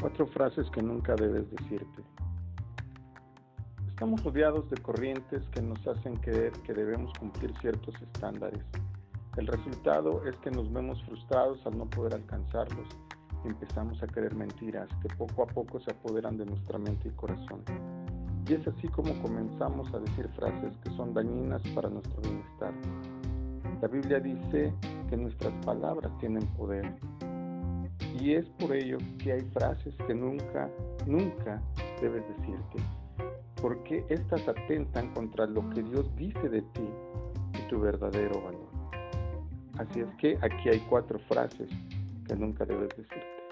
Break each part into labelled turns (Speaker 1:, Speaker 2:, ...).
Speaker 1: Cuatro frases que nunca debes decirte. Estamos rodeados de corrientes que nos hacen creer que debemos cumplir ciertos estándares. El resultado es que nos vemos frustrados al no poder alcanzarlos y empezamos a creer mentiras que poco a poco se apoderan de nuestra mente y corazón. Y es así como comenzamos a decir frases que son dañinas para nuestro bienestar. La Biblia dice que nuestras palabras tienen poder y es por ello que hay frases que nunca, nunca debes decirte, porque éstas atentan contra lo que Dios dice de ti y tu verdadero valor. Así es que aquí hay cuatro frases que nunca debes decirte.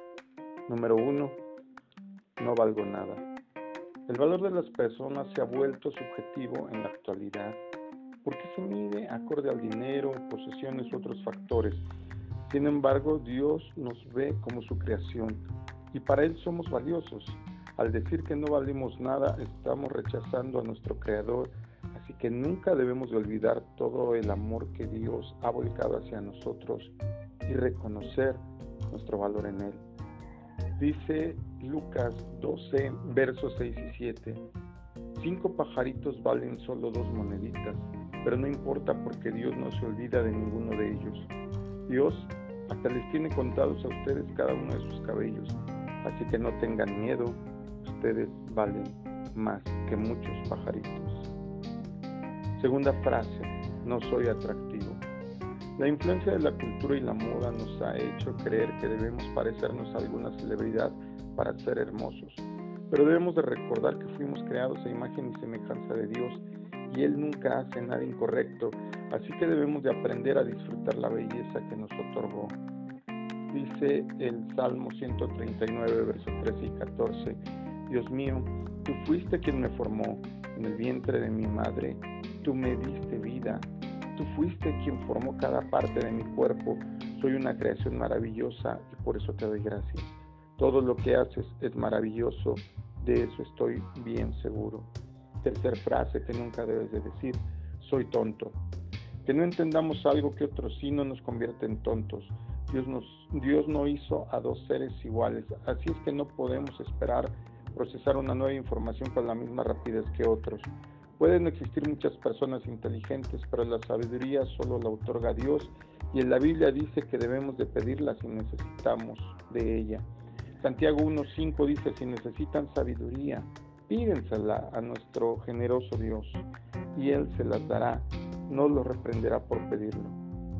Speaker 1: Número uno, no valgo nada. El valor de las personas se ha vuelto subjetivo en la actualidad porque se mide acorde al dinero, posesiones u otros factores sin embargo, Dios nos ve como su creación y para Él somos valiosos. Al decir que no valimos nada, estamos rechazando a nuestro Creador, así que nunca debemos de olvidar todo el amor que Dios ha volcado hacia nosotros y reconocer nuestro valor en Él. Dice Lucas 12, versos 6 y 7. Cinco pajaritos valen solo dos moneditas, pero no importa porque Dios no se olvida de ninguno de ellos. Dios hasta les tiene contados a ustedes cada uno de sus cabellos. Así que no tengan miedo, ustedes valen más que muchos pajaritos. Segunda frase, no soy atractivo. La influencia de la cultura y la moda nos ha hecho creer que debemos parecernos a alguna celebridad para ser hermosos. Pero debemos de recordar que fuimos creados a imagen y semejanza de Dios y Él nunca hace nada incorrecto, así que debemos de aprender a disfrutar la belleza que nos otorgó. Dice el Salmo 139, versos 13 y 14, Dios mío, tú fuiste quien me formó en el vientre de mi madre, tú me diste vida, tú fuiste quien formó cada parte de mi cuerpo, soy una creación maravillosa y por eso te doy gracias. Todo lo que haces es maravilloso, de eso estoy bien seguro. Tercer frase que nunca debes de decir, soy tonto. Que no entendamos algo que otros sí no nos convierte en tontos. Dios, nos, Dios no hizo a dos seres iguales, así es que no podemos esperar procesar una nueva información con la misma rapidez que otros. Pueden existir muchas personas inteligentes, pero la sabiduría solo la otorga Dios y en la Biblia dice que debemos de pedirla si necesitamos de ella. Santiago 1.5 dice, si necesitan sabiduría, pídensela a nuestro generoso Dios y Él se las dará, no lo reprenderá por pedirlo.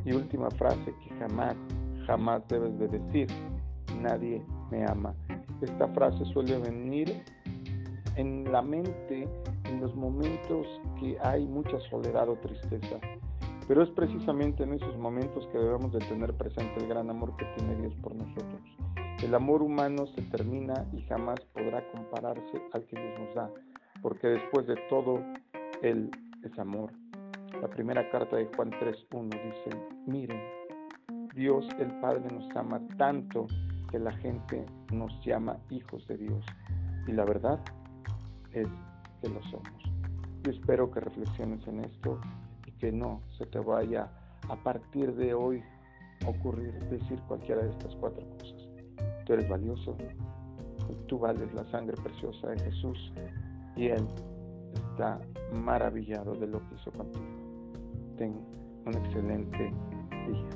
Speaker 1: Y última frase que jamás, jamás debes de decir, nadie me ama. Esta frase suele venir en la mente en los momentos que hay mucha soledad o tristeza. Pero es precisamente en esos momentos que debemos de tener presente el gran amor que tiene Dios por nosotros. El amor humano se termina y jamás podrá compararse al que Dios nos da, porque después de todo, Él es amor. La primera carta de Juan 3.1 dice, miren, Dios el Padre nos ama tanto que la gente nos llama hijos de Dios. Y la verdad es que lo somos. Yo espero que reflexiones en esto y que no se te vaya a partir de hoy ocurrir decir cualquiera de estas cuatro cosas. Tú eres valioso. Tú vales la sangre preciosa de Jesús y Él está maravillado de lo que hizo contigo. Ten un excelente día.